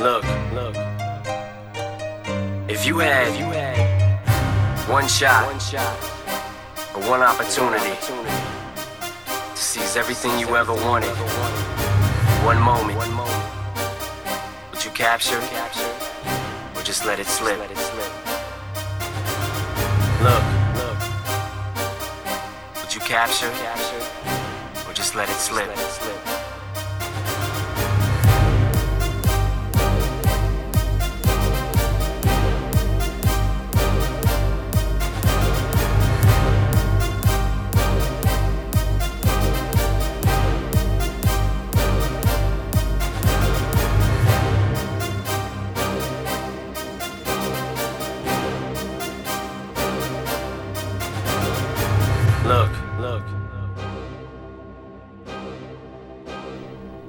Look, look. If you had, you had one shot, one shot, or one opportunity to seize everything you ever wanted, one moment, one moment, would you capture, capture, or just let it slip? Look, look. Would you capture, capture, or just let it slip?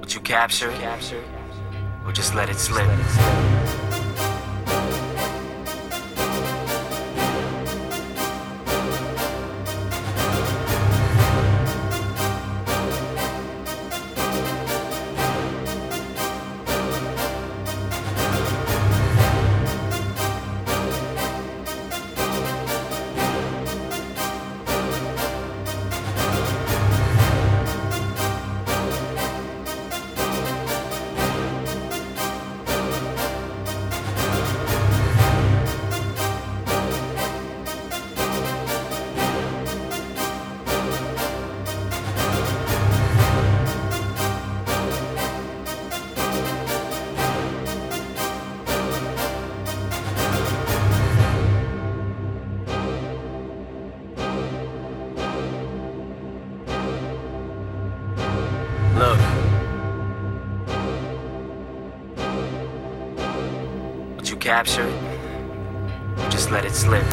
Would you capture? Or just let it slip? You capture it? Just let it slip?